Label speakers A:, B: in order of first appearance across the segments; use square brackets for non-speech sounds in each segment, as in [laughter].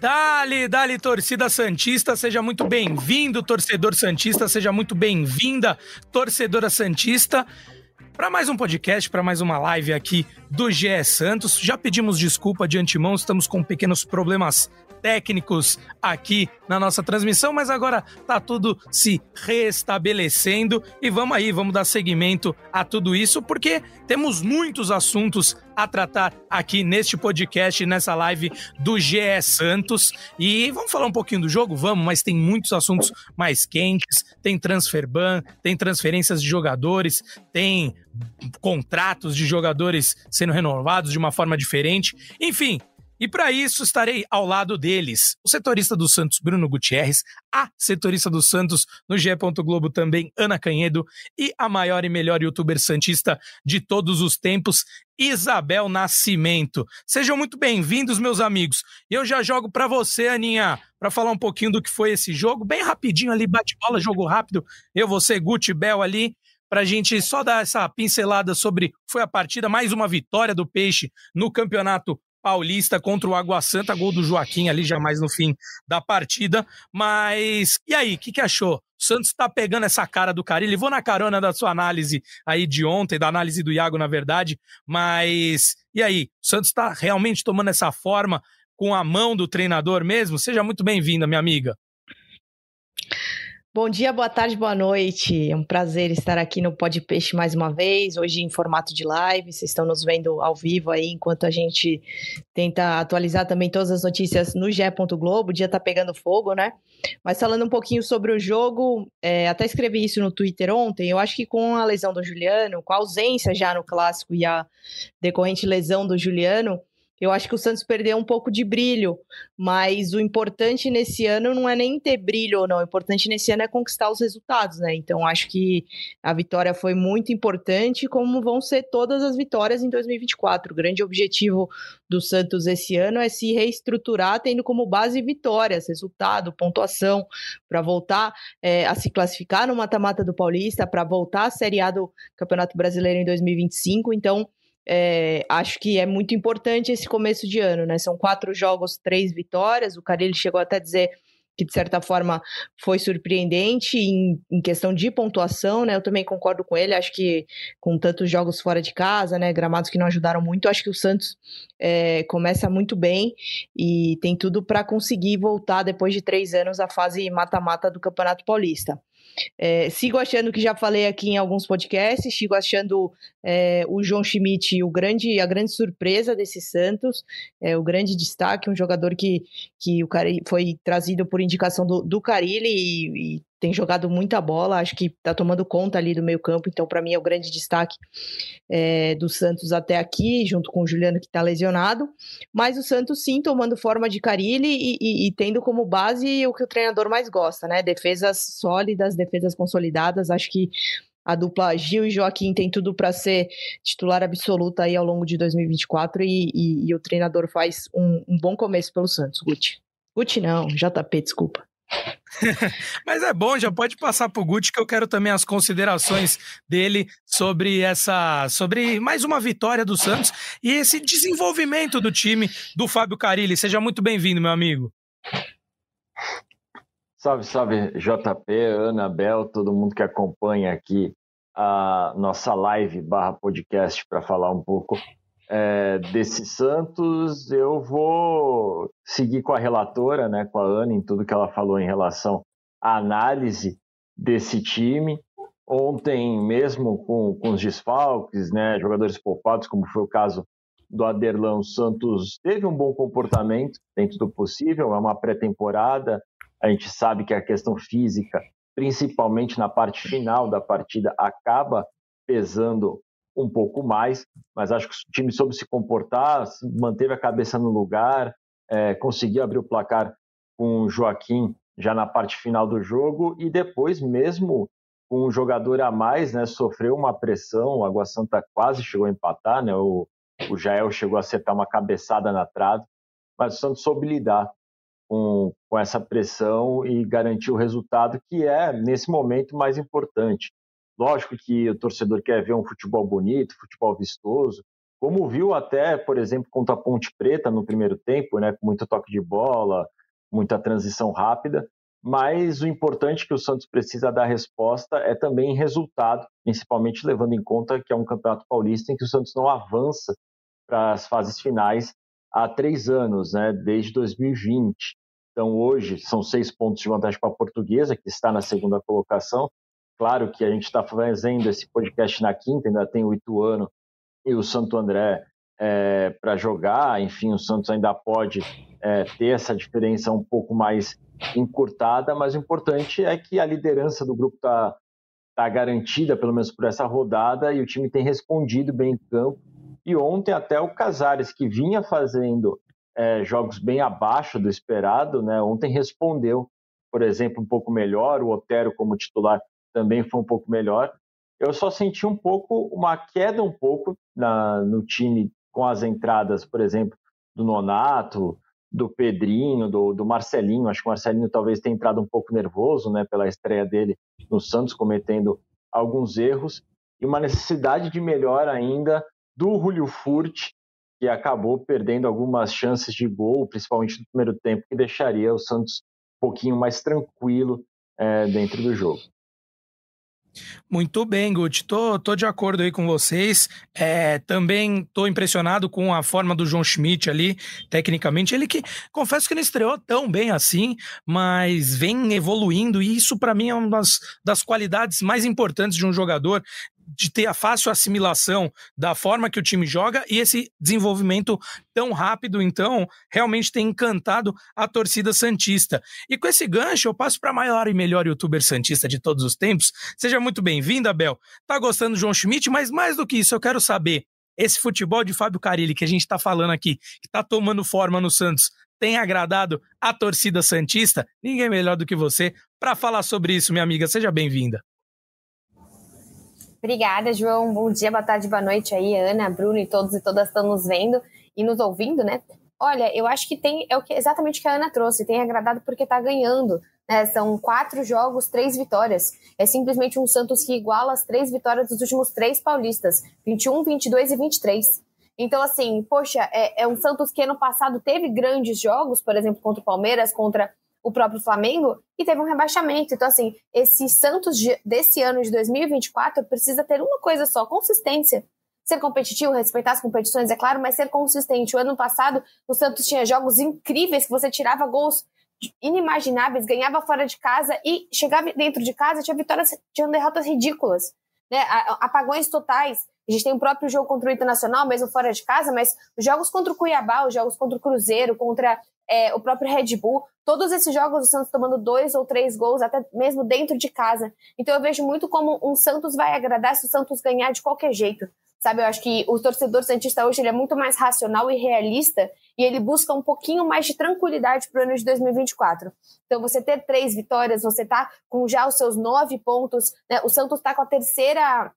A: Dali, dali, torcida Santista, seja muito bem-vindo, torcedor Santista, seja muito bem-vinda, torcedora Santista, para mais um podcast, para mais uma live aqui do GE Santos. Já pedimos desculpa de antemão, estamos com pequenos problemas técnicos aqui na nossa transmissão, mas agora tá tudo se restabelecendo e vamos aí, vamos dar seguimento a tudo isso, porque temos muitos assuntos a tratar aqui neste podcast, nessa live do GE Santos. E vamos falar um pouquinho do jogo? Vamos, mas tem muitos assuntos mais quentes. Tem transfer ban, tem transferências de jogadores, tem contratos de jogadores sendo renovados de uma forma diferente. Enfim, e para isso estarei ao lado deles, o setorista do Santos, Bruno Gutierrez, a setorista do Santos no GE. Globo também, Ana Canhedo, e a maior e melhor youtuber santista de todos os tempos, Isabel Nascimento. Sejam muito bem-vindos, meus amigos. Eu já jogo para você, Aninha, para falar um pouquinho do que foi esse jogo, bem rapidinho ali, bate-bola, jogo rápido. Eu, você, Guti, Bel ali, para a gente só dar essa pincelada sobre foi a partida, mais uma vitória do Peixe no Campeonato Paulista contra o Água Santa, gol do Joaquim ali já mais no fim da partida. Mas e aí, o que, que achou? O Santos está pegando essa cara do Carilli. Vou na carona da sua análise aí de ontem, da análise do Iago, na verdade. Mas e aí, o Santos está realmente tomando essa forma com a mão do treinador mesmo? Seja muito bem-vinda, minha amiga.
B: Bom dia, boa tarde, boa noite. É um prazer estar aqui no Pod Peixe mais uma vez, hoje em formato de live. Vocês estão nos vendo ao vivo aí, enquanto a gente tenta atualizar também todas as notícias no GE. Globo. O dia tá pegando fogo, né? Mas falando um pouquinho sobre o jogo, é, até escrevi isso no Twitter ontem. Eu acho que com a lesão do Juliano, com a ausência já no clássico e a decorrente lesão do Juliano, eu acho que o Santos perdeu um pouco de brilho, mas o importante nesse ano não é nem ter brilho ou não, o importante nesse ano é conquistar os resultados, né? Então acho que a vitória foi muito importante, como vão ser todas as vitórias em 2024. O grande objetivo do Santos esse ano é se reestruturar, tendo como base vitórias, resultado, pontuação, para voltar é, a se classificar no mata-mata do Paulista, para voltar à Série A do Campeonato Brasileiro em 2025. Então é, acho que é muito importante esse começo de ano, né? São quatro jogos, três vitórias. O Carilli chegou até a dizer que de certa forma foi surpreendente em, em, questão de pontuação, né? Eu também concordo com ele. Acho que com tantos jogos fora de casa, né? Gramados que não ajudaram muito, acho que o Santos é, começa muito bem e tem tudo para conseguir voltar depois de três anos à fase mata-mata do Campeonato Paulista. É, sigo achando que já falei aqui em alguns podcasts, sigo achando é, o João Schmidt o grande, a grande surpresa desse Santos, é, o grande destaque, um jogador que, que o cara foi trazido por indicação do, do Carilli e, e tem jogado muita bola, acho que está tomando conta ali do meio campo, então para mim é o grande destaque é, do Santos até aqui, junto com o Juliano que está lesionado, mas o Santos sim tomando forma de Carilli e, e, e, tendo como base o que o treinador mais gosta, né? Defesas sólidas, defesas consolidadas, acho que a dupla Gil e Joaquim tem tudo para ser titular absoluta aí ao longo de 2024 e, e, e o treinador faz um, um bom começo pelo Santos, Guti. Guti não, JP, desculpa. [laughs]
A: Mas é bom, já pode passar pro Guti que eu quero também as considerações dele sobre essa, sobre mais uma vitória do Santos e esse desenvolvimento do time do Fábio Carilli. Seja muito bem-vindo, meu amigo.
C: Salve, salve, JP, Ana, Bel, todo mundo que acompanha aqui a nossa live barra podcast para falar um pouco é, desse Santos, eu vou seguir com a relatora, né, com a Ana, em tudo que ela falou em relação à análise desse time. Ontem, mesmo com, com os desfalques, né, jogadores poupados, como foi o caso do Aderlan, Santos teve um bom comportamento dentro do possível, é uma pré-temporada, a gente sabe que a questão física, principalmente na parte final da partida, acaba pesando um pouco mais, mas acho que o time soube se comportar, manteve a cabeça no lugar, é, conseguiu abrir o placar com o Joaquim já na parte final do jogo e depois, mesmo com um jogador a mais, né, sofreu uma pressão, o Água Santa quase chegou a empatar, né, o, o Jael chegou a acertar uma cabeçada na trave, mas o Santos soube lidar com, com essa pressão e garantir o resultado, que é, nesse momento, mais importante. Lógico que o torcedor quer ver um futebol bonito, futebol vistoso, como viu até, por exemplo, contra a Ponte Preta no primeiro tempo, né, com muito toque de bola, muita transição rápida, mas o importante que o Santos precisa dar resposta é também resultado, principalmente levando em conta que é um campeonato paulista em que o Santos não avança para as fases finais há três anos, né, desde 2020. Então, hoje, são seis pontos de vantagem para a Portuguesa, que está na segunda colocação. Claro que a gente está fazendo esse podcast na quinta, ainda tem o Ituano e o Santo André é, para jogar. Enfim, o Santos ainda pode é, ter essa diferença um pouco mais encurtada, mas o importante é que a liderança do grupo está tá garantida, pelo menos por essa rodada, e o time tem respondido bem em campo. E ontem até o Casares, que vinha fazendo é, jogos bem abaixo do esperado, né, ontem respondeu, por exemplo, um pouco melhor, o Otero como titular também foi um pouco melhor. Eu só senti um pouco, uma queda um pouco na, no time com as entradas, por exemplo, do Nonato, do Pedrinho, do, do, Marcelinho. Acho que o Marcelinho talvez tenha entrado um pouco nervoso, né, pela estreia dele no Santos, cometendo alguns erros e uma necessidade de melhor ainda do Julio Furt, que acabou perdendo algumas chances de gol, principalmente no primeiro tempo, que deixaria o Santos um pouquinho mais tranquilo é, dentro do jogo.
A: Muito bem, Guti. Tô, tô de acordo aí com vocês. É, também tô impressionado com a forma do João Schmidt ali, tecnicamente. Ele que, confesso que não estreou tão bem assim, mas vem evoluindo, e isso para mim é uma das, das qualidades mais importantes de um jogador de ter a fácil assimilação da forma que o time joga e esse desenvolvimento tão rápido, então, realmente tem encantado a torcida Santista. E com esse gancho, eu passo para a maior e melhor youtuber Santista de todos os tempos. Seja muito bem-vinda, Bel. Tá gostando do João Schmidt, mas mais do que isso, eu quero saber. Esse futebol de Fábio Carilli que a gente está falando aqui, que está tomando forma no Santos, tem agradado a torcida Santista? Ninguém melhor do que você para falar sobre isso, minha amiga. Seja bem-vinda.
D: Obrigada, João. Bom dia, boa tarde, boa noite aí, Ana, Bruno e todos e todas estão nos vendo e nos ouvindo, né? Olha, eu acho que tem é o que exatamente o que a Ana trouxe, tem agradado porque está ganhando. Né? São quatro jogos, três vitórias. É simplesmente um Santos que iguala as três vitórias dos últimos três paulistas: 21, 22 e 23. Então, assim, poxa, é, é um Santos que ano passado teve grandes jogos, por exemplo, contra o Palmeiras, contra o próprio Flamengo e teve um rebaixamento. Então, assim, esse Santos de, desse ano de 2024 precisa ter uma coisa só: consistência. Ser competitivo, respeitar as competições, é claro, mas ser consistente. O ano passado, o Santos tinha jogos incríveis que você tirava gols inimagináveis, ganhava fora de casa e chegava dentro de casa tinha vitórias, tinha derrotas ridículas, né? Apagões totais. A gente tem o próprio jogo contra o Internacional, mesmo fora de casa, mas os jogos contra o Cuiabá, os jogos contra o Cruzeiro, contra é, o próprio Red Bull, todos esses jogos o Santos tomando dois ou três gols, até mesmo dentro de casa. Então eu vejo muito como um Santos vai agradar se o Santos ganhar de qualquer jeito. Sabe, eu acho que o torcedor santista hoje ele é muito mais racional e realista e ele busca um pouquinho mais de tranquilidade para o ano de 2024. Então, você ter três vitórias, você tá com já os seus nove pontos, né? O Santos está com a terceira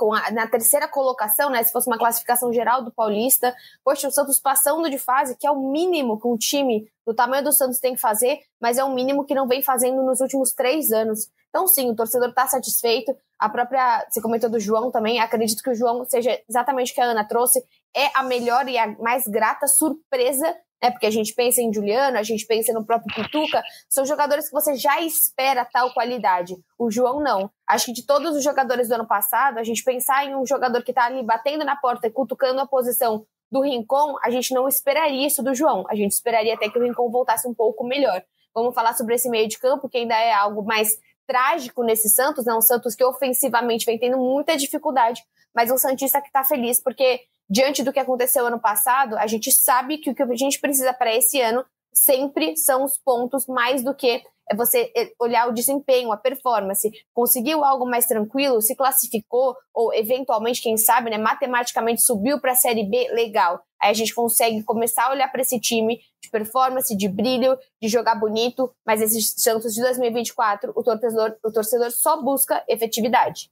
D: com a, na terceira colocação, né? Se fosse uma classificação geral do Paulista, poxa, o Santos passando de fase, que é o mínimo que um time do tamanho do Santos tem que fazer, mas é o mínimo que não vem fazendo nos últimos três anos. Então, sim, o torcedor está satisfeito. A própria, você comentou do João também, acredito que o João seja exatamente o que a Ana trouxe, é a melhor e a mais grata surpresa né? Porque a gente pensa em Juliano, a gente pensa no próprio Pituca, são jogadores que você já espera tal qualidade. O João não. Acho que de todos os jogadores do ano passado, a gente pensar em um jogador que está ali batendo na porta e cutucando a posição do Rincon, a gente não esperaria isso do João. A gente esperaria até que o Rincon voltasse um pouco melhor. Vamos falar sobre esse meio de campo, que ainda é algo mais trágico nesse Santos, né? Um Santos que ofensivamente vem tendo muita dificuldade, mas um Santista que está feliz porque diante do que aconteceu ano passado, a gente sabe que o que a gente precisa para esse ano sempre são os pontos mais do que você eh, olhar o desempenho, a performance, conseguiu algo mais tranquilo, se classificou ou eventualmente, quem sabe, né, matematicamente subiu para a Série B, legal. Aí a gente consegue começar a olhar para esse time de performance, de brilho, de jogar bonito, mas esses Santos de 2024, o torcedor, o torcedor só busca efetividade.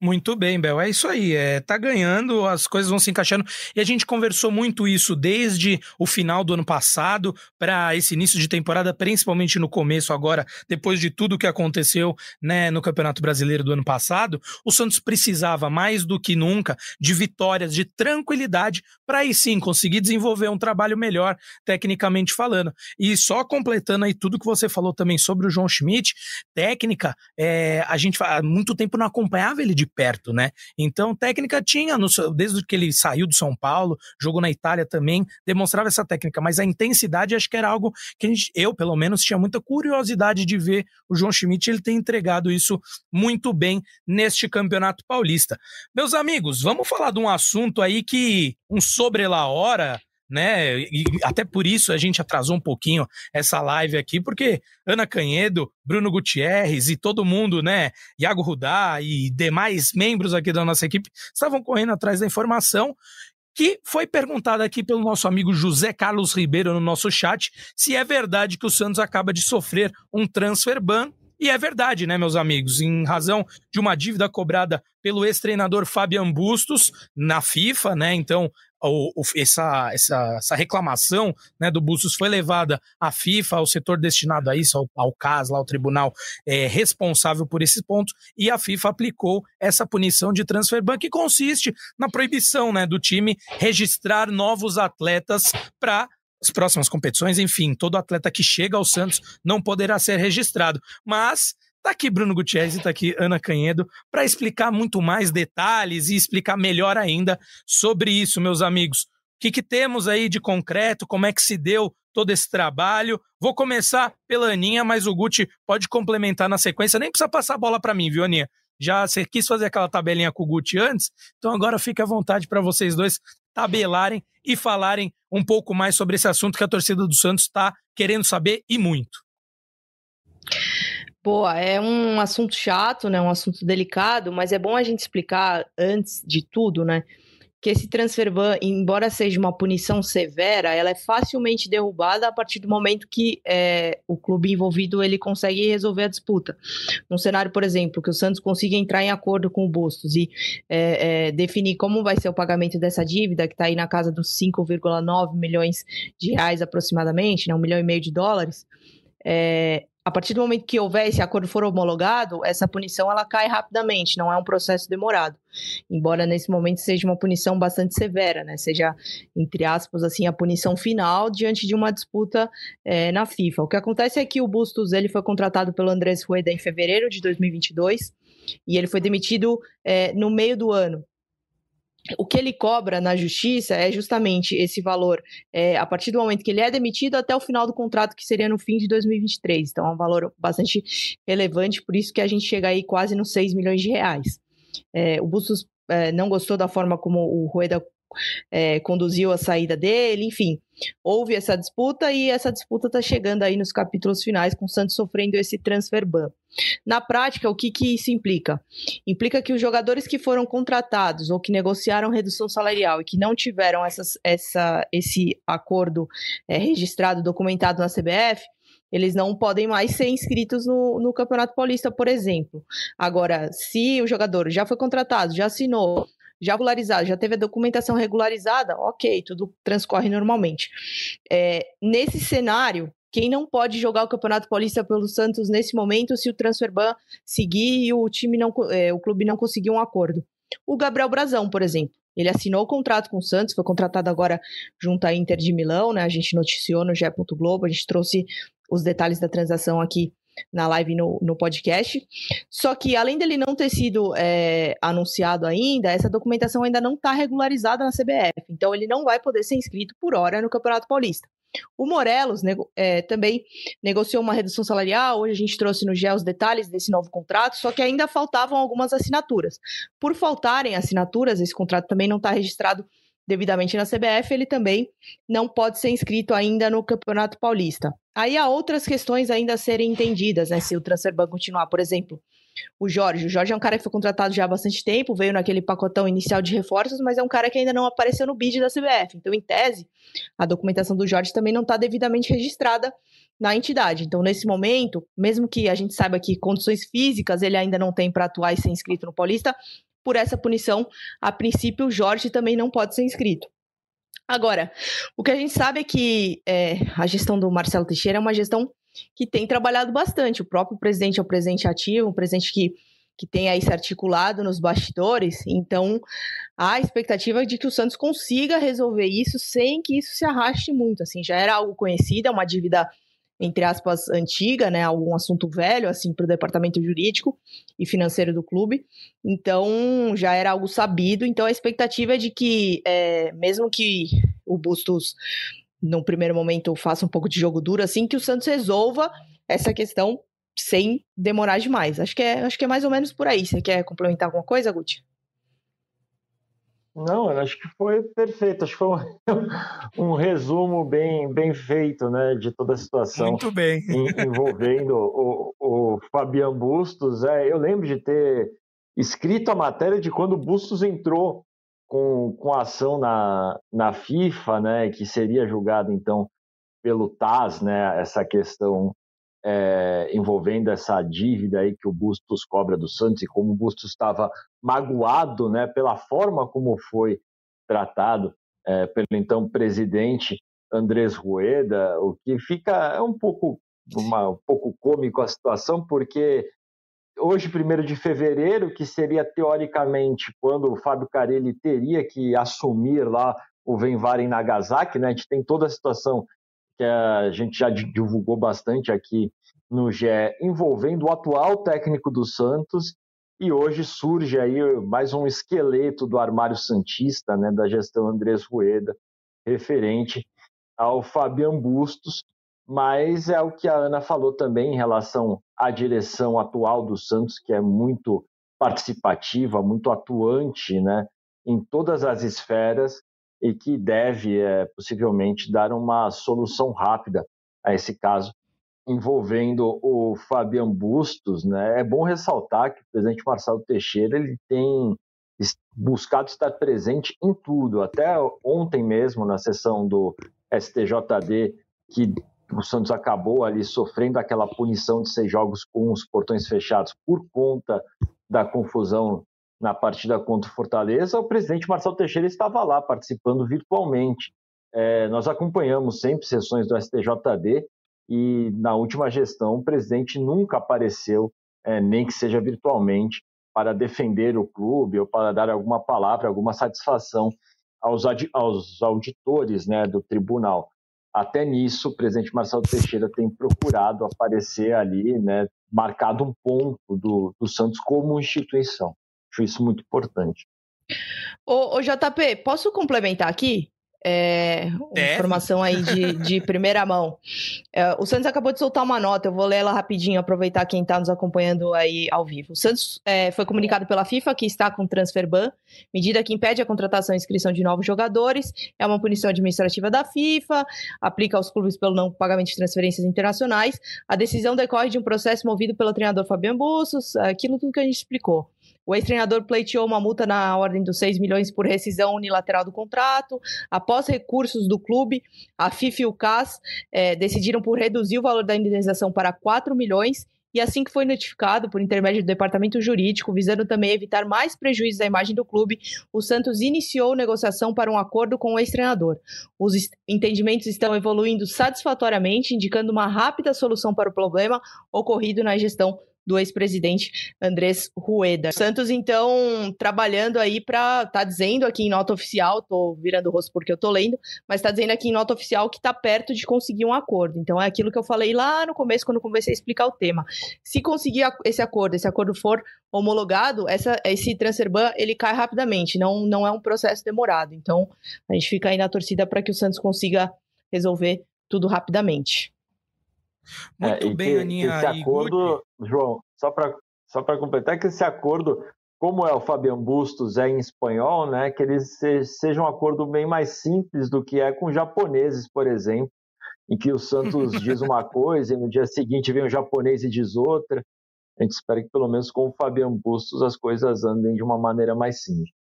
A: Muito bem, Bel. É isso aí. É, tá ganhando, as coisas vão se encaixando. E a gente conversou muito isso desde o final do ano passado para esse início de temporada, principalmente no começo agora, depois de tudo que aconteceu né, no Campeonato Brasileiro do ano passado. O Santos precisava mais do que nunca de vitórias, de tranquilidade, para aí sim conseguir desenvolver um trabalho melhor, tecnicamente falando. E só completando aí tudo que você falou também sobre o João Schmidt, técnica, é, a gente há muito tempo não acompanhava ele de perto, né? Então, técnica tinha, no, desde que ele saiu do São Paulo, jogou na Itália também, demonstrava essa técnica, mas a intensidade acho que era algo que gente, eu, pelo menos, tinha muita curiosidade de ver o João Schmidt, ele tem entregado isso muito bem neste Campeonato Paulista. Meus amigos, vamos falar de um assunto aí que, um sobre la hora, né? E até por isso a gente atrasou um pouquinho essa live aqui, porque Ana Canhedo, Bruno Gutierrez e todo mundo, né? Iago Rudá e demais membros aqui da nossa equipe estavam correndo atrás da informação que foi perguntada aqui pelo nosso amigo José Carlos Ribeiro no nosso chat se é verdade que o Santos acaba de sofrer um transfer ban. E é verdade, né, meus amigos? Em razão de uma dívida cobrada pelo ex-treinador Fabian Bustos na FIFA, né? Então, o, o, essa, essa, essa reclamação né, do Bustos foi levada à FIFA, ao setor destinado a isso, ao, ao CAS, lá, ao tribunal é, responsável por esses pontos, e a FIFA aplicou essa punição de transfer ban, que consiste na proibição né, do time registrar novos atletas para as próximas competições, enfim, todo atleta que chega ao Santos não poderá ser registrado. Mas Tá aqui Bruno Gutierrez e tá aqui Ana Canhedo para explicar muito mais detalhes e explicar melhor ainda sobre isso, meus amigos. O que, que temos aí de concreto? Como é que se deu todo esse trabalho? Vou começar pela Aninha, mas o Guti pode complementar na sequência. Nem precisa passar a bola para mim, viu, Aninha? Já você quis fazer aquela tabelinha com o Guti antes, então agora fica à vontade para vocês dois tabelarem e falarem um pouco mais sobre esse assunto que a torcida do Santos está querendo saber e muito.
B: Boa, é um assunto chato, né? Um assunto delicado, mas é bom a gente explicar antes de tudo, né? Que esse transfer ban, embora seja uma punição severa, ela é facilmente derrubada a partir do momento que é, o clube envolvido ele consegue resolver a disputa. Num cenário, por exemplo, que o Santos consiga entrar em acordo com o Bustos e é, é, definir como vai ser o pagamento dessa dívida, que está aí na casa dos 5,9 milhões de reais aproximadamente, né? Um milhão e meio de dólares. É, a partir do momento que houver esse acordo for homologado, essa punição ela cai rapidamente, não é um processo demorado. Embora nesse momento seja uma punição bastante severa, né? Seja, entre aspas, assim, a punição final diante de uma disputa é, na FIFA. O que acontece é que o Bustos ele foi contratado pelo Andrés Rueda em fevereiro de 2022 e ele foi demitido é, no meio do ano o que ele cobra na justiça é justamente esse valor é, a partir do momento que ele é demitido até o final do contrato, que seria no fim de 2023. Então é um valor bastante relevante, por isso que a gente chega aí quase nos 6 milhões de reais. É, o Bustos é, não gostou da forma como o Rueda é, conduziu a saída dele, enfim. Houve essa disputa e essa disputa está chegando aí nos capítulos finais, com o Santos sofrendo esse transfer ban. Na prática, o que, que isso implica? Implica que os jogadores que foram contratados ou que negociaram redução salarial e que não tiveram essas, essa, esse acordo é, registrado, documentado na CBF, eles não podem mais ser inscritos no, no Campeonato Paulista, por exemplo. Agora, se o jogador já foi contratado, já assinou, já regularizado, já teve a documentação regularizada, ok, tudo transcorre normalmente. É, nesse cenário, quem não pode jogar o Campeonato Paulista pelo Santos nesse momento se o transfer ban seguir e o time não, é, o clube não conseguir um acordo? O Gabriel Brazão, por exemplo. Ele assinou o contrato com o Santos, foi contratado agora junto à Inter de Milão, né? A gente noticiou no GE. Globo, a gente trouxe os detalhes da transação aqui na live no, no podcast. Só que, além dele não ter sido é, anunciado ainda, essa documentação ainda não está regularizada na CBF. Então, ele não vai poder ser inscrito por hora no Campeonato Paulista. O Morelos é, também negociou uma redução salarial. Hoje a gente trouxe no GE os detalhes desse novo contrato, só que ainda faltavam algumas assinaturas. Por faltarem assinaturas, esse contrato também não está registrado devidamente na CBF, ele também não pode ser inscrito ainda no Campeonato Paulista. Aí há outras questões ainda a serem entendidas, né? Se o transfer ban continuar, por exemplo, o Jorge. O Jorge é um cara que foi contratado já há bastante tempo, veio naquele pacotão inicial de reforços, mas é um cara que ainda não apareceu no bid da CBF. Então, em tese, a documentação do Jorge também não está devidamente registrada na entidade. Então, nesse momento, mesmo que a gente saiba que condições físicas ele ainda não tem para atuar e ser inscrito no Paulista, por essa punição, a princípio, o Jorge também não pode ser inscrito. Agora, o que a gente sabe é que é, a gestão do Marcelo Teixeira é uma gestão que tem trabalhado bastante. O próprio presidente é o presidente ativo, um presidente que, que tem aí se articulado nos bastidores. Então, a expectativa de que o Santos consiga resolver isso sem que isso se arraste muito. Assim, já era algo conhecido, é uma dívida entre aspas, antiga, né, algum assunto velho, assim, para o departamento jurídico e financeiro do clube. Então, já era algo sabido. Então, a expectativa é de que, é, mesmo que o Bustos, no primeiro momento, faça um pouco de jogo duro, assim, que o Santos resolva essa questão sem demorar demais. Acho que é, acho que é mais ou menos por aí. Você quer complementar alguma coisa, Guti?
C: Não, acho que foi perfeito. Acho que foi um, [laughs] um, resumo bem, bem feito né, de toda a situação.
A: Muito bem.
C: envolvendo o, o Fabian Bustos. É, eu lembro de ter escrito a matéria de quando o Bustos entrou com, com a ação na, na FIFA, né, que seria julgado então pelo TAS, né, essa questão é, envolvendo essa dívida aí que o Bustos cobra do Santos e como o Bustos estava magoado né, pela forma como foi tratado é, pelo então presidente Andrés Rueda, o que fica é um pouco uma, um pouco cômico a situação, porque hoje, 1 de fevereiro, que seria teoricamente quando o Fábio Carelli teria que assumir lá o Venvar em Nagasaki, né? A gente tem toda a situação que a gente já divulgou bastante aqui no GE, envolvendo o atual técnico do Santos, e hoje surge aí mais um esqueleto do armário Santista, né, da gestão Andrés Rueda, referente ao Fabian Bustos, mas é o que a Ana falou também em relação à direção atual do Santos, que é muito participativa, muito atuante né, em todas as esferas, e que deve é, possivelmente dar uma solução rápida a esse caso envolvendo o Fabian Bustos. Né? É bom ressaltar que o presidente Marcelo Teixeira ele tem buscado estar presente em tudo. Até ontem mesmo, na sessão do STJD, que o Santos acabou ali sofrendo aquela punição de seis jogos com os portões fechados por conta da confusão na partida contra o Fortaleza, o presidente Marcelo Teixeira estava lá participando virtualmente. É, nós acompanhamos sempre sessões do STJD e na última gestão o presidente nunca apareceu, é, nem que seja virtualmente, para defender o clube ou para dar alguma palavra, alguma satisfação aos, aos auditores né, do tribunal. Até nisso, o presidente Marcelo Teixeira tem procurado aparecer ali, né, marcado um ponto do, do Santos como instituição. Acho isso muito importante.
B: Ô, ô JP, posso complementar aqui? É, informação aí de, de [laughs] primeira mão. É, o Santos acabou de soltar uma nota, eu vou ler ela rapidinho, aproveitar quem está nos acompanhando aí ao vivo. O Santos é, foi comunicado pela FIFA que está com transfer ban, medida que impede a contratação e inscrição de novos jogadores, é uma punição administrativa da FIFA, aplica aos clubes pelo não pagamento de transferências internacionais. A decisão decorre de um processo movido pelo treinador Fabiano Bustos, aquilo tudo que a gente explicou. O ex-treinador pleiteou uma multa na ordem dos 6 milhões por rescisão unilateral do contrato. Após recursos do clube, a FIFA e o CAS é, decidiram por reduzir o valor da indenização para 4 milhões e assim que foi notificado por intermédio do departamento jurídico, visando também evitar mais prejuízos à imagem do clube, o Santos iniciou negociação para um acordo com o ex-treinador. Os entendimentos estão evoluindo satisfatoriamente, indicando uma rápida solução para o problema ocorrido na gestão do ex-presidente Andrés Rueda. Santos, então, trabalhando aí para. tá dizendo aqui em nota oficial, tô virando o rosto porque eu tô lendo, mas tá dizendo aqui em nota oficial que tá perto de conseguir um acordo. Então é aquilo que eu falei lá no começo, quando comecei a explicar o tema. Se conseguir esse acordo, esse acordo for homologado, essa, esse transfer ban ele cai rapidamente, não, não é um processo demorado. Então a gente fica aí na torcida para que o Santos consiga resolver tudo rapidamente.
A: Muito é, bem,
C: que,
A: Aninha.
C: Esse acordo, João, só para só completar, que esse acordo, como é o Fabian Bustos é em espanhol, né, que ele se, seja um acordo bem mais simples do que é com japoneses, por exemplo, em que o Santos [laughs] diz uma coisa e no dia seguinte vem o japonês e diz outra. A gente espera que pelo menos com o Fabian Bustos as coisas andem de uma maneira mais simples.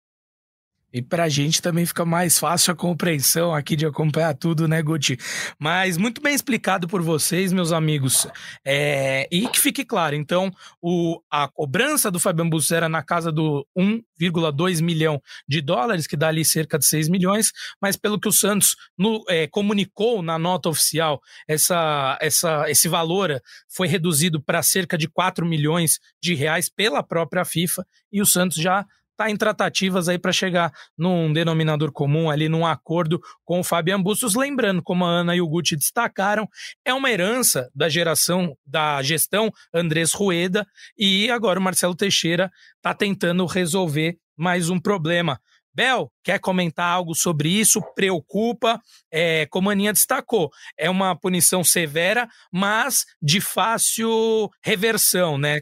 A: E para a gente também fica mais fácil a compreensão aqui de acompanhar tudo, né, Guti? Mas muito bem explicado por vocês, meus amigos. É... E que fique claro, então, o... a cobrança do Fabian Bustos era na casa do 1,2 milhão de dólares, que dá ali cerca de 6 milhões, mas pelo que o Santos no, é, comunicou na nota oficial, essa, essa, esse valor foi reduzido para cerca de 4 milhões de reais pela própria FIFA, e o Santos já está em tratativas aí para chegar num denominador comum ali, num acordo com o Fabian Bustos. Lembrando, como a Ana e o Guti destacaram, é uma herança da geração, da gestão Andrés Rueda, e agora o Marcelo Teixeira está tentando resolver mais um problema. Bel, quer comentar algo sobre isso? Preocupa? É, como a Aninha destacou, é uma punição severa, mas de fácil reversão, né?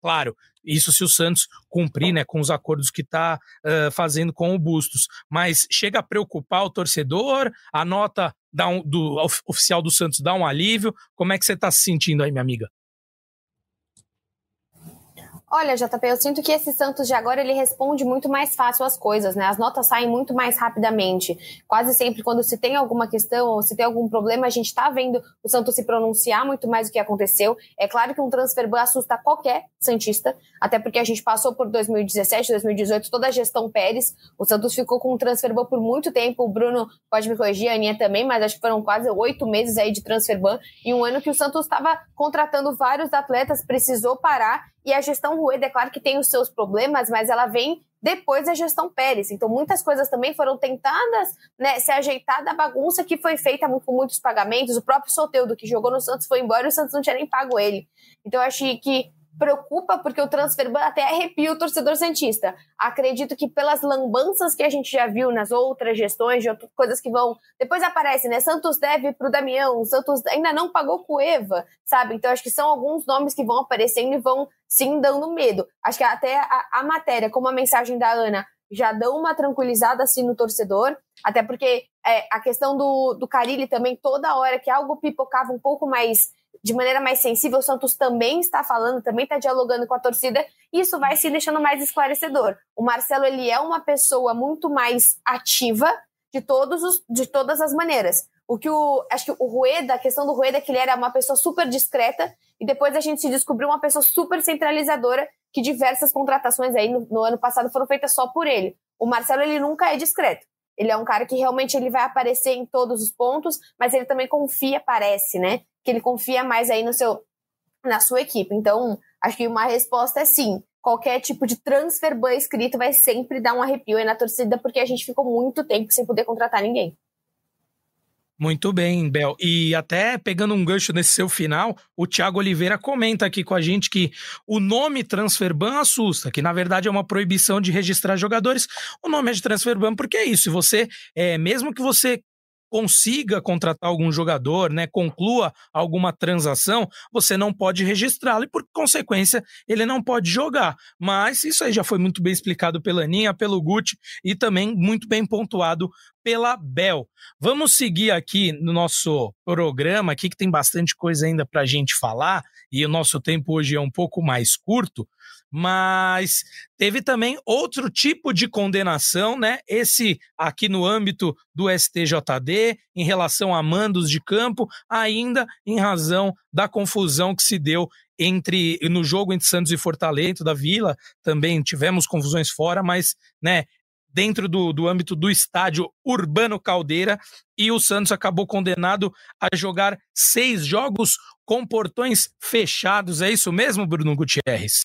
A: Claro, isso se o Santos cumprir né, com os acordos que está uh, fazendo com o Bustos. Mas chega a preocupar o torcedor? A nota um, do oficial do Santos dá um alívio? Como é que você está se sentindo aí, minha amiga?
D: Olha, JP, eu sinto que esse Santos de agora ele responde muito mais fácil as coisas, né? As notas saem muito mais rapidamente. Quase sempre quando se tem alguma questão ou se tem algum problema, a gente está vendo o Santos se pronunciar muito mais do que aconteceu. É claro que um transfer ban assusta qualquer santista, até porque a gente passou por 2017, 2018 toda a gestão Pérez. O Santos ficou com um transfer ban por muito tempo. O Bruno pode me corrigir, a Aninha também, mas acho que foram quase oito meses aí de transfer ban e um ano que o Santos estava contratando vários atletas, precisou parar e a gestão Rueda, é claro que tem os seus problemas, mas ela vem depois da gestão Pérez. Então, muitas coisas também foram tentadas né, se ajeitar da bagunça que foi feita com muitos pagamentos. O próprio Soteudo, que jogou no Santos, foi embora e o Santos não tinha nem pago ele. Então, eu acho que preocupa porque o transfer ban até arrepia o torcedor santista. Acredito que pelas lambanças que a gente já viu nas outras gestões, de outras coisas que vão. Depois aparece, né? Santos deve pro Damião, Santos ainda não pagou com Eva, sabe? Então acho que são alguns nomes que vão aparecendo e vão sim dando medo. Acho que até a, a matéria, como a mensagem da Ana, já dão uma tranquilizada assim no torcedor, até porque é, a questão do, do Carilli também, toda hora que algo pipocava um pouco mais de maneira mais sensível, o Santos também está falando, também está dialogando com a torcida, e isso vai se deixando mais esclarecedor. O Marcelo ele é uma pessoa muito mais ativa de todos os, de todas as maneiras. O que o acho que o Rueda, a questão do Rueda é que ele era uma pessoa super discreta e depois a gente se descobriu uma pessoa super centralizadora que diversas contratações aí no, no ano passado foram feitas só por ele. O Marcelo ele nunca é discreto. Ele é um cara que realmente ele vai aparecer em todos os pontos, mas ele também confia, parece, né? Que ele confia mais aí no seu, na sua equipe. Então, acho que uma resposta é sim. Qualquer tipo de transfer ban escrito vai sempre dar um arrepio aí na torcida, porque a gente ficou muito tempo sem poder contratar ninguém.
A: Muito bem, Bel. E até pegando um gancho nesse seu final, o Thiago Oliveira comenta aqui com a gente que o nome Transferban assusta, que na verdade é uma proibição de registrar jogadores. O nome é de Transferban porque é isso. Você, é, mesmo que você consiga contratar algum jogador, né, conclua alguma transação, você não pode registrá-lo e, por consequência, ele não pode jogar. Mas isso aí já foi muito bem explicado pela Aninha, pelo Gucci e também muito bem pontuado pela Bel. Vamos seguir aqui no nosso programa, aqui que tem bastante coisa ainda para a gente falar e o nosso tempo hoje é um pouco mais curto mas teve também outro tipo de condenação, né? Esse aqui no âmbito do STJD, em relação a mandos de campo, ainda em razão da confusão que se deu entre no jogo entre Santos e Fortaleza da Vila, também tivemos confusões fora, mas, né, dentro do, do âmbito do estádio Urbano Caldeira, e o Santos acabou condenado a jogar seis jogos com portões fechados. É isso mesmo, Bruno Gutierrez?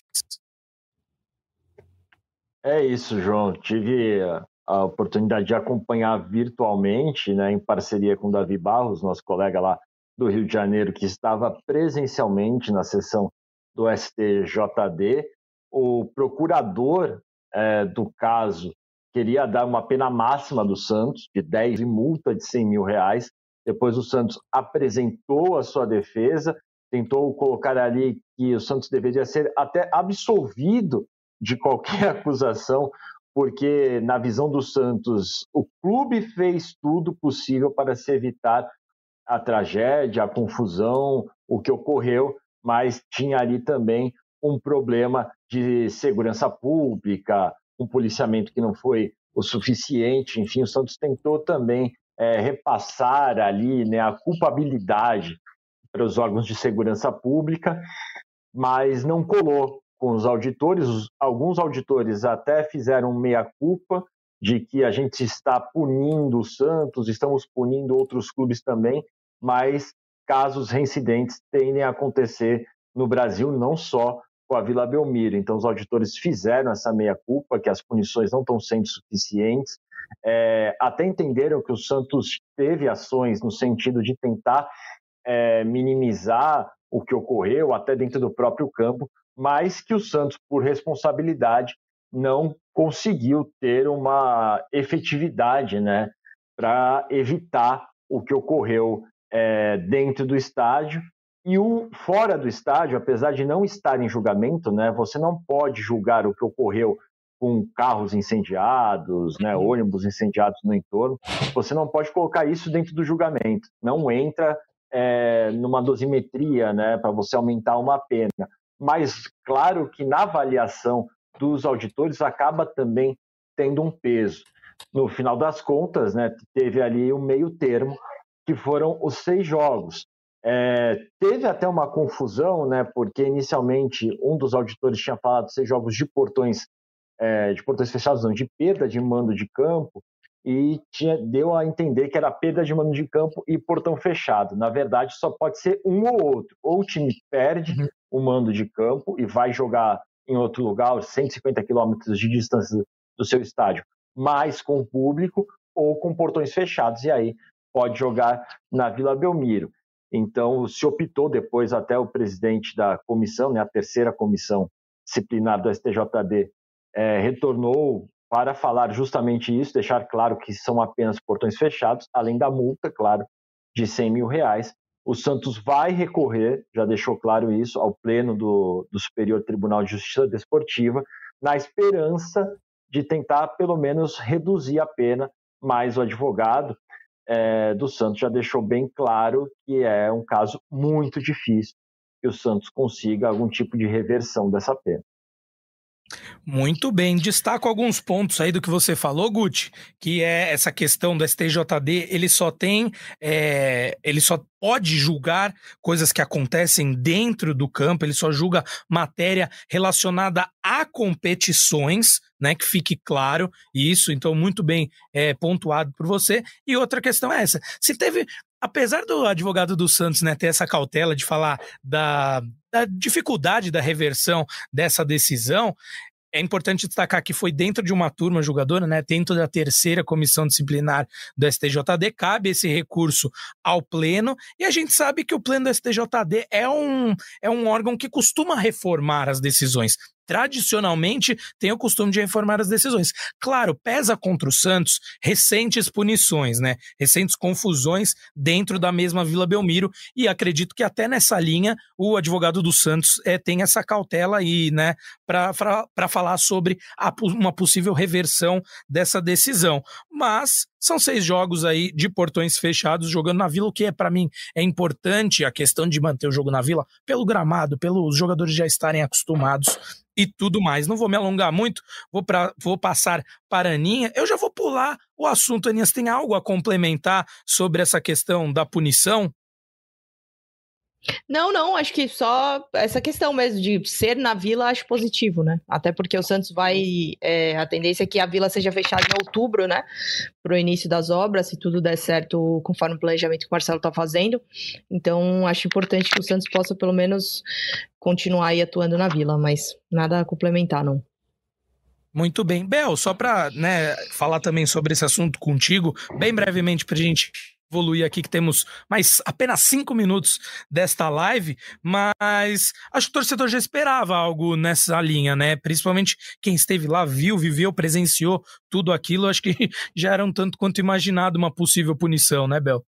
C: É isso, João. Tive a oportunidade de acompanhar virtualmente, né, em parceria com o Davi Barros, nosso colega lá do Rio de Janeiro, que estava presencialmente na sessão do STJD. O procurador é, do caso queria dar uma pena máxima do Santos, de 10 e multa de 100 mil reais. Depois o Santos apresentou a sua defesa, tentou colocar ali que o Santos deveria ser até absolvido de qualquer [laughs] acusação, porque, na visão do Santos, o clube fez tudo possível para se evitar a tragédia, a confusão, o que ocorreu, mas tinha ali também um problema de segurança pública, um policiamento que não foi o suficiente. Enfim, o Santos tentou também é, repassar ali né, a culpabilidade para os órgãos de segurança pública, mas não colou com os auditores. Alguns auditores até fizeram meia-culpa de que a gente está punindo o Santos, estamos punindo outros clubes também, mas casos reincidentes tendem a acontecer no Brasil, não só com a Vila Belmiro. Então, os auditores fizeram essa meia-culpa, que as punições não estão sendo suficientes, é, até entenderam que o Santos teve ações no sentido de tentar é, minimizar o que ocorreu, até dentro do próprio campo, mas que o Santos, por responsabilidade, não conseguiu ter uma efetividade né, para evitar o que ocorreu é, dentro do estádio. E o fora do estádio, apesar de não estar em julgamento, né, você não pode julgar o que ocorreu com carros incendiados, né, uhum. ônibus incendiados no entorno. Você não pode colocar isso dentro do julgamento. Não entra é, numa dosimetria né, para você aumentar uma pena. Mas, claro que na avaliação dos auditores acaba também tendo um peso. No final das contas, né, teve ali o um meio termo, que foram os seis jogos. É, teve até uma confusão, né, porque inicialmente um dos auditores tinha falado seis jogos de portões, é, de portões fechados, não, de perda de mando de campo, e tinha, deu a entender que era perda de mando de campo e portão fechado. Na verdade, só pode ser um ou outro. Ou o time perde uhum. O mando de campo e vai jogar em outro lugar, 150 quilômetros de distância do seu estádio, mas com público ou com portões fechados, e aí pode jogar na Vila Belmiro. Então, se optou depois, até o presidente da comissão, né, a terceira comissão disciplinar do STJD, é, retornou para falar justamente isso, deixar claro que são apenas portões fechados, além da multa, claro, de 100 mil reais. O Santos vai recorrer, já deixou claro isso, ao pleno do, do Superior Tribunal de Justiça Desportiva, na esperança de tentar, pelo menos, reduzir a pena, mas o advogado é, do Santos já deixou bem claro que é um caso muito difícil que o Santos consiga algum tipo de reversão dessa pena.
A: Muito bem, destaco alguns pontos aí do que você falou, Guti, que é essa questão do STJD, ele só tem, é, ele só pode julgar coisas que acontecem dentro do campo, ele só julga matéria relacionada a competições, né, que fique claro isso, então muito bem é, pontuado por você. E outra questão é essa, se teve apesar do advogado do Santos né, ter essa cautela de falar da, da dificuldade da reversão dessa decisão, é importante destacar que foi dentro de uma turma julgadora, né, dentro da terceira comissão disciplinar do STJD, cabe esse recurso ao Pleno, e a gente sabe que o Pleno do STJD é um, é um órgão que costuma reformar as decisões tradicionalmente tem o costume de reformar as decisões. Claro, pesa contra o Santos recentes punições, né? Recentes confusões dentro da mesma Vila Belmiro e acredito que até nessa linha o advogado do Santos é, tem essa cautela aí, né, para falar sobre a, uma possível reversão dessa decisão. Mas são seis jogos aí de portões fechados jogando na Vila, o que é para mim é importante a questão de manter o jogo na Vila pelo gramado, pelos jogadores já estarem acostumados e tudo mais. Não vou me alongar muito, vou, pra, vou passar para a Aninha. Eu já vou pular o assunto, Aninha. Você tem algo a complementar sobre essa questão da punição?
B: Não, não, acho que só essa questão mesmo de ser na vila, acho positivo, né? Até porque o Santos vai. É, a tendência é que a vila seja fechada em outubro, né? Para o início das obras, se tudo der certo conforme o planejamento que o Marcelo está fazendo. Então, acho importante que o Santos possa, pelo menos, continuar aí atuando na vila, mas nada a complementar, não.
A: Muito bem. Bel, só para né, falar também sobre esse assunto contigo, bem brevemente, para a gente evoluir aqui, que temos mais apenas cinco minutos desta live, mas acho que o torcedor já esperava algo nessa linha, né? Principalmente quem esteve lá, viu, viveu, presenciou tudo aquilo, acho que [laughs] já era um tanto quanto imaginado uma possível punição, né, Bel?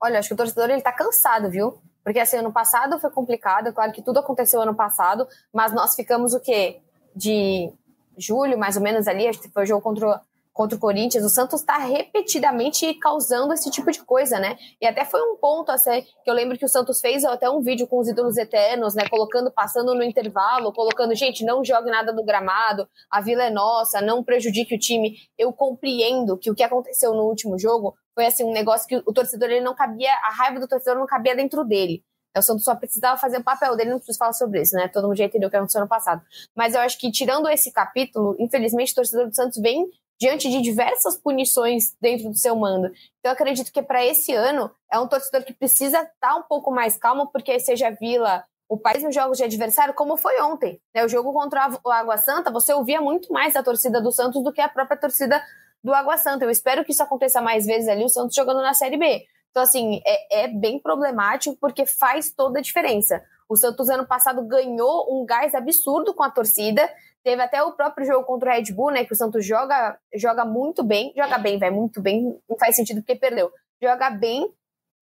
D: Olha, acho que o torcedor ele tá cansado, viu? Porque assim, ano passado foi complicado, claro que tudo aconteceu ano passado, mas nós ficamos o quê? De julho, mais ou menos ali, acho que foi o jogo contra contra o Corinthians, o Santos está repetidamente causando esse tipo de coisa, né? E até foi um ponto assim, que eu lembro que o Santos fez até um vídeo com os ídolos eternos, né? Colocando, passando no intervalo, colocando, gente, não jogue nada no gramado, a vila é nossa, não prejudique o time. Eu compreendo que o que aconteceu no último jogo foi assim um negócio que o torcedor ele não cabia, a raiva do torcedor não cabia dentro dele. O Santos só precisava fazer o papel dele, não preciso falar sobre isso, né? Todo mundo já entendeu o que aconteceu no passado. Mas eu acho que, tirando esse capítulo, infelizmente, o torcedor do Santos vem diante de diversas punições dentro do seu mando. Então, eu acredito que para esse ano é um torcedor que precisa estar tá um pouco mais calmo, porque seja Vila, o país nos jogos de adversário, como foi ontem. Né? O jogo contra o Água Santa, você ouvia muito mais a torcida do Santos do que a própria torcida do Água Santa. Eu espero que isso aconteça mais vezes ali, o Santos jogando na Série B. Então, assim, é, é bem problemático porque faz toda a diferença. O Santos ano passado ganhou um gás absurdo com a torcida, Teve até o próprio jogo contra o Red Bull, né? Que o Santos joga, joga muito bem. Joga bem, vai muito bem. Não faz sentido porque perdeu. Joga bem,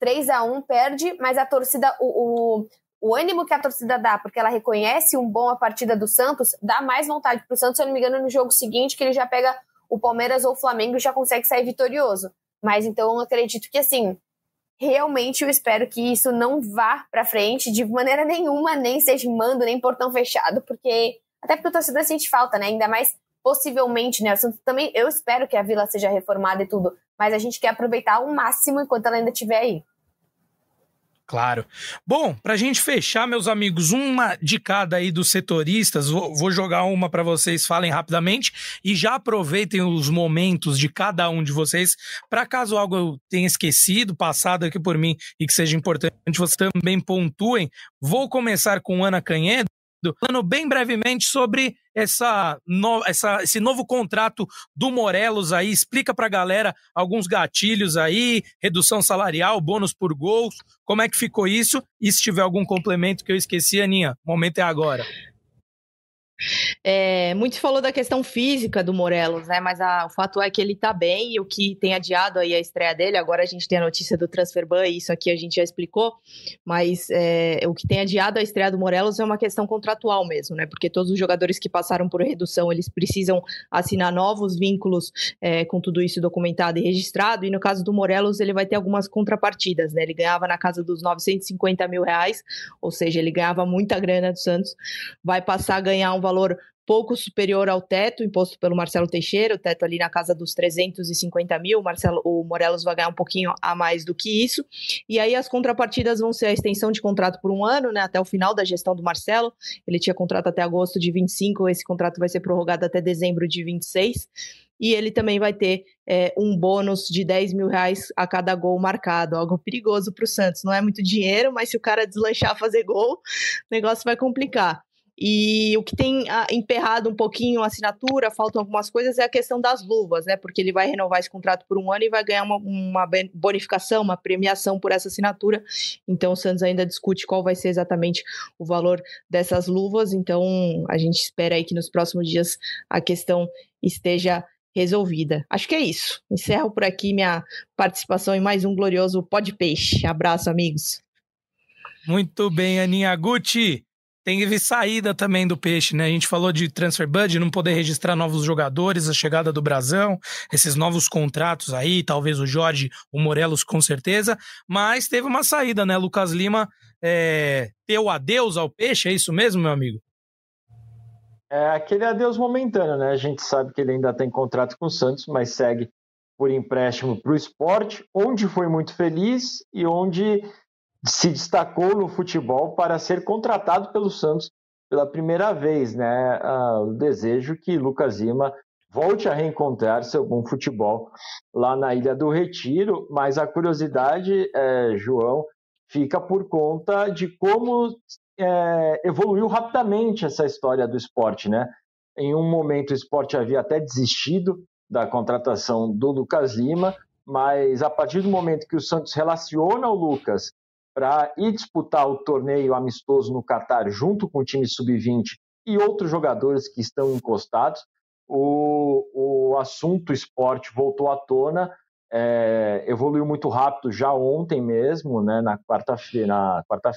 D: 3 a 1 perde, mas a torcida, o, o, o ânimo que a torcida dá, porque ela reconhece um bom a partida do Santos, dá mais vontade pro Santos, se eu não me engano, no jogo seguinte, que ele já pega o Palmeiras ou o Flamengo e já consegue sair vitorioso. Mas então eu acredito que assim, realmente eu espero que isso não vá para frente de maneira nenhuma, nem seja mando, nem portão fechado, porque até porque o torcedor sente falta, né? Ainda mais possivelmente, né? Eu também eu espero que a vila seja reformada e tudo, mas a gente quer aproveitar o máximo enquanto ela ainda estiver aí.
A: Claro. Bom, para a gente fechar, meus amigos, uma de cada aí dos setoristas. Vou, vou jogar uma para vocês, falem rapidamente e já aproveitem os momentos de cada um de vocês para caso algo eu tenha esquecido, passado aqui por mim e que seja importante, vocês também pontuem. Vou começar com Ana Canhedo falando bem brevemente sobre essa, no, essa, esse novo contrato do Morelos aí. Explica para a galera alguns gatilhos aí, redução salarial, bônus por gols, como é que ficou isso? E se tiver algum complemento que eu esqueci, Aninha, o momento é agora.
B: É, muito falou da questão física do Morelos, né? Mas a, o fato é que ele tá bem e o que tem adiado aí a estreia dele, agora a gente tem a notícia do transfer ban, e isso aqui a gente já explicou, mas é, o que tem adiado a estreia do Morelos é uma questão contratual mesmo, né? Porque todos os jogadores que passaram por redução, eles precisam assinar novos vínculos é, com tudo isso documentado e registrado, e no caso do Morelos, ele vai ter algumas contrapartidas, né? Ele ganhava na casa dos 950 mil reais, ou seja, ele ganhava muita grana do Santos, vai passar a ganhar um valor pouco superior ao teto imposto pelo Marcelo Teixeira, o teto ali na casa dos 350 mil, o, Marcelo, o Morelos vai ganhar um pouquinho a mais do que isso, e aí as contrapartidas vão ser a extensão de contrato por um ano, né, até o final da gestão do Marcelo, ele tinha contrato até agosto de 25, esse contrato vai ser prorrogado até dezembro de 26, e ele também vai ter é, um bônus de 10 mil reais a cada gol marcado, algo perigoso para o Santos. Não é muito dinheiro, mas se o cara deslanchar fazer gol, o negócio vai complicar. E o que tem ah, emperrado um pouquinho a assinatura, faltam algumas coisas, é a questão das luvas, né? Porque ele vai renovar esse contrato por um ano e vai ganhar uma, uma bonificação, uma premiação por essa assinatura. Então o Santos ainda discute qual vai ser exatamente o valor dessas luvas. Então a gente espera aí que nos próximos dias a questão esteja resolvida. Acho que é isso. Encerro por aqui minha participação em mais um glorioso Pod Peixe. Abraço, amigos.
A: Muito bem, Aninha Gucci. Teve saída também do peixe, né? A gente falou de transfer budget, não poder registrar novos jogadores, a chegada do Brasão, esses novos contratos aí, talvez o Jorge, o Morelos com certeza, mas teve uma saída, né? Lucas Lima é, deu adeus ao peixe, é isso mesmo, meu amigo?
C: É aquele adeus momentâneo, né? A gente sabe que ele ainda tem contrato com o Santos, mas segue por empréstimo para o esporte, onde foi muito feliz e onde se destacou no futebol para ser contratado pelo Santos pela primeira vez, né? O desejo que Lucas Lima volte a reencontrar seu bom futebol lá na Ilha do Retiro, mas a curiosidade, é, João, fica por conta de como é, evoluiu rapidamente essa história do esporte, né? Em um momento o esporte havia até desistido da contratação do Lucas Lima, mas a partir do momento que o Santos relaciona o Lucas para ir disputar o torneio amistoso no Catar junto com o time sub-20 e outros jogadores que estão encostados. O, o assunto esporte voltou à tona, é, evoluiu muito rápido já ontem mesmo, né, na quarta-feira, quarta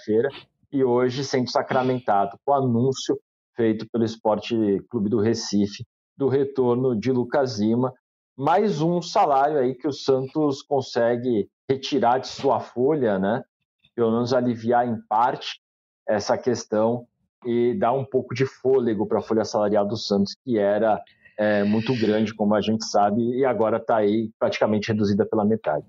C: e hoje sendo sacramentado com o anúncio feito pelo Esporte Clube do Recife do retorno de Lucas Lima, mais um salário aí que o Santos consegue retirar de sua folha, né? Pelo menos aliviar em parte essa questão e dar um pouco de fôlego para a folha salarial do Santos, que era é, muito grande, como a gente sabe, e agora está aí praticamente reduzida pela metade.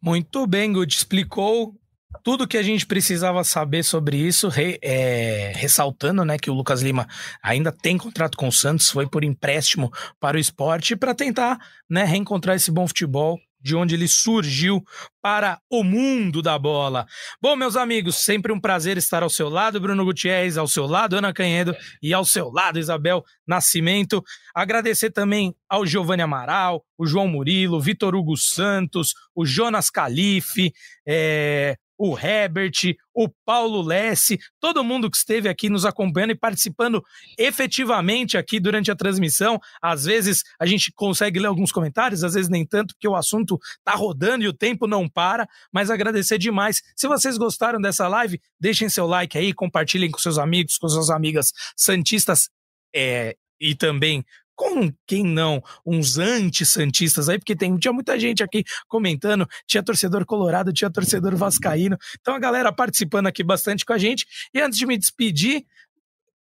A: Muito bem, Good. Explicou tudo que a gente precisava saber sobre isso, re, é, ressaltando né, que o Lucas Lima ainda tem contrato com o Santos, foi por empréstimo para o esporte para tentar né, reencontrar esse bom futebol de onde ele surgiu para o mundo da bola. Bom, meus amigos, sempre um prazer estar ao seu lado, Bruno Gutierrez, ao seu lado, Ana Canhedo, e ao seu lado, Isabel Nascimento. Agradecer também ao Giovanni Amaral, o João Murilo, Vitor Hugo Santos, o Jonas Calife, é, o Herbert, o Paulo Lesse, todo mundo que esteve aqui nos acompanhando e participando efetivamente aqui durante a transmissão. Às vezes a gente consegue ler alguns comentários, às vezes nem tanto, porque o assunto tá rodando e o tempo não para, mas agradecer demais. Se vocês gostaram dessa live, deixem seu like aí, compartilhem com seus amigos, com suas amigas santistas é, e também com quem não, uns anti-santistas aí, porque tem, tinha muita gente aqui comentando, tinha torcedor colorado, tinha torcedor vascaíno, então a galera participando aqui bastante com a gente, e antes de me despedir,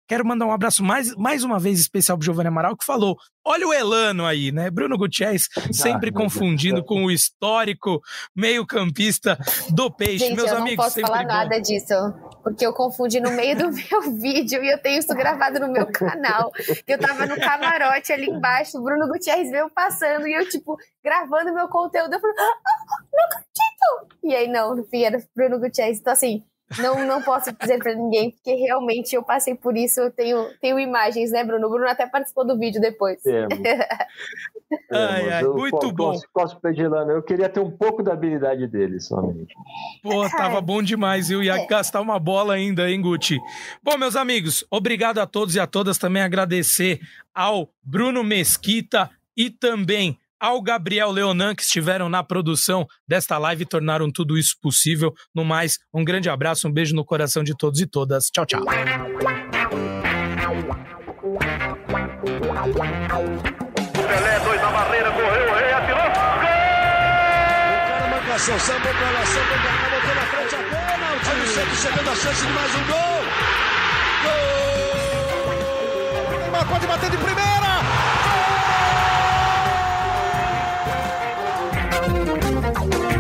A: Quero mandar um abraço mais, mais uma vez especial pro Giovanni Amaral, que falou: olha o Elano aí, né? Bruno Gutierrez [laughs] sempre ah, confundindo com o histórico meio-campista do Peixe.
D: Gente,
A: Meus
D: eu
A: amigos,
D: não posso falar
A: bom.
D: nada disso, porque eu confundi no meio do [laughs] meu vídeo e eu tenho isso gravado no meu canal. Eu tava no camarote ali embaixo, o Bruno Gutierrez veio passando e eu, tipo, gravando meu conteúdo. Eu falei, ah, não acredito! E aí, não, no fim era Bruno Gutierrez. Então, assim, não, não posso dizer para ninguém, porque realmente eu passei por isso, eu tenho, tenho imagens, né, Bruno? O Bruno até participou do vídeo depois.
C: Temos. [laughs]
A: ai, ai, eu, muito bom.
C: Posso pedir lá, eu queria ter um pouco da habilidade dele somente.
A: Pô, tava bom demais, eu ia é. gastar uma bola ainda, hein, Guti? Bom, meus amigos, obrigado a todos e a todas, também agradecer ao Bruno Mesquita e também ao Gabriel Leonan, que estiveram na produção desta live e tornaram tudo isso possível. No mais, um grande abraço, um beijo no coração de todos e todas. Tchau, tchau. Pelé, dois na barreira, correu, rei, atirou. Gol! O cara pra lá, sambou pra cá, botou na frente a bola. O time sempre chegando a chance de mais um gol. Gol! Neymar pode bater de primeira. Bye.